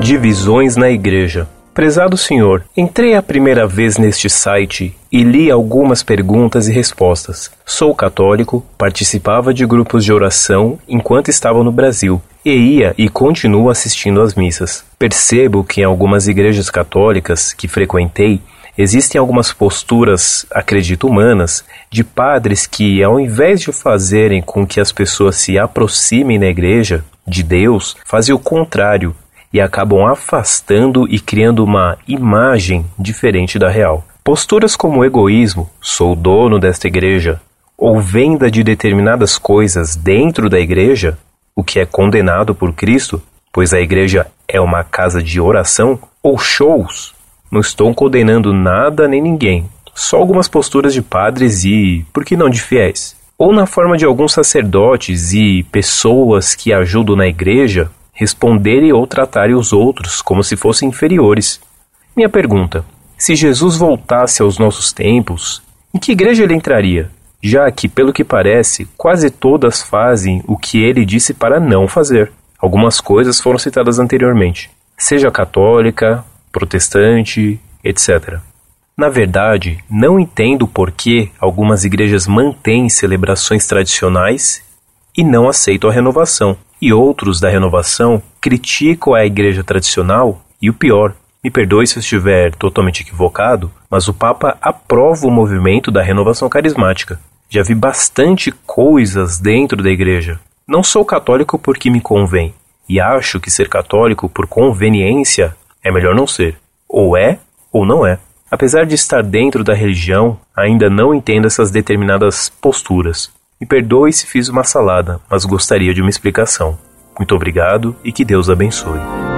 Divisões na Igreja. Prezado senhor, entrei a primeira vez neste site e li algumas perguntas e respostas. Sou católico, participava de grupos de oração enquanto estava no Brasil e ia e continuo assistindo às missas. Percebo que em algumas igrejas católicas que frequentei existem algumas posturas, acredito humanas, de padres que, ao invés de fazerem com que as pessoas se aproximem da igreja, de Deus, fazem o contrário e acabam afastando e criando uma imagem diferente da real. Posturas como egoísmo, sou dono desta igreja, ou venda de determinadas coisas dentro da igreja, o que é condenado por Cristo, pois a igreja é uma casa de oração, ou shows, não estou condenando nada nem ninguém, só algumas posturas de padres e, por que não, de fiéis. Ou na forma de alguns sacerdotes e pessoas que ajudam na igreja responderem ou tratarem os outros como se fossem inferiores. Minha pergunta: se Jesus voltasse aos nossos tempos, em que igreja ele entraria? Já que, pelo que parece, quase todas fazem o que ele disse para não fazer. Algumas coisas foram citadas anteriormente, seja católica, protestante, etc. Na verdade, não entendo por que algumas igrejas mantêm celebrações tradicionais e não aceitam a renovação e outros da renovação criticam a igreja tradicional e o pior, me perdoe se eu estiver totalmente equivocado, mas o Papa aprova o movimento da renovação carismática. Já vi bastante coisas dentro da igreja. Não sou católico porque me convém, e acho que ser católico por conveniência é melhor não ser. Ou é, ou não é. Apesar de estar dentro da religião, ainda não entendo essas determinadas posturas. Me perdoe se fiz uma salada, mas gostaria de uma explicação. Muito obrigado e que Deus abençoe.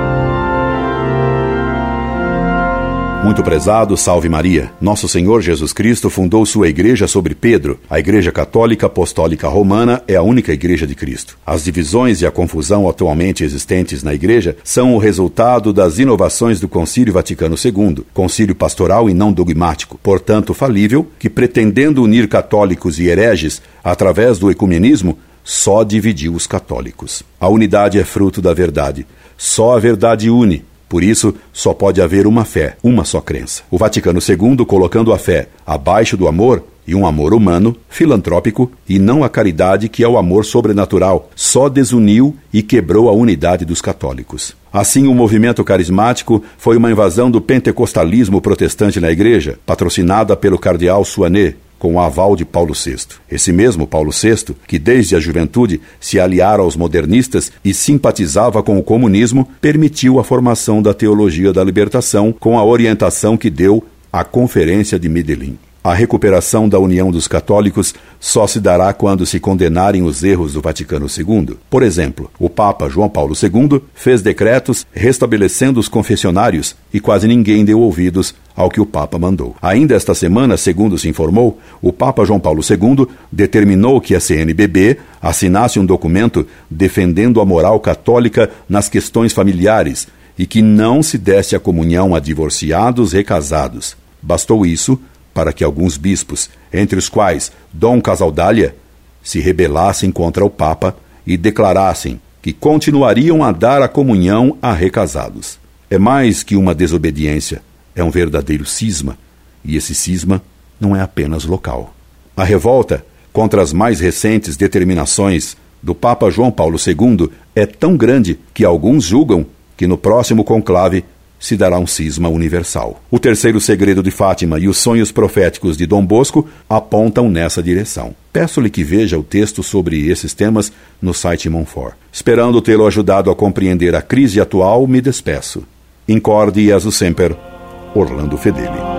Muito prezado, salve Maria. Nosso Senhor Jesus Cristo fundou sua igreja sobre Pedro. A Igreja Católica Apostólica Romana é a única igreja de Cristo. As divisões e a confusão atualmente existentes na igreja são o resultado das inovações do Concílio Vaticano II, concílio pastoral e não dogmático, portanto falível, que pretendendo unir católicos e hereges através do ecumenismo, só dividiu os católicos. A unidade é fruto da verdade. Só a verdade une por isso, só pode haver uma fé, uma só crença. O Vaticano II, colocando a fé abaixo do amor, e um amor humano, filantrópico, e não a caridade que é o amor sobrenatural, só desuniu e quebrou a unidade dos católicos. Assim, o movimento carismático foi uma invasão do pentecostalismo protestante na igreja, patrocinada pelo cardeal Suanet, com o aval de Paulo VI. Esse mesmo Paulo VI, que desde a juventude se aliara aos modernistas e simpatizava com o comunismo, permitiu a formação da teologia da libertação com a orientação que deu à Conferência de Medellín. A recuperação da união dos católicos só se dará quando se condenarem os erros do Vaticano II. Por exemplo, o Papa João Paulo II fez decretos restabelecendo os confessionários e quase ninguém deu ouvidos ao que o Papa mandou. Ainda esta semana, segundo se informou, o Papa João Paulo II determinou que a CNBB assinasse um documento defendendo a moral católica nas questões familiares e que não se desse a comunhão a divorciados recasados. Bastou isso para que alguns bispos, entre os quais Dom Casaldália, se rebelassem contra o Papa e declarassem que continuariam a dar a comunhão a recasados. É mais que uma desobediência, é um verdadeiro cisma, e esse cisma não é apenas local. A revolta contra as mais recentes determinações do Papa João Paulo II é tão grande que alguns julgam que no próximo conclave se dará um cisma universal. O terceiro segredo de Fátima e os sonhos proféticos de Dom Bosco apontam nessa direção. Peço-lhe que veja o texto sobre esses temas no site Monfort. Esperando tê-lo ajudado a compreender a crise atual, me despeço. Incorde e aso sempre, Orlando Fedeli.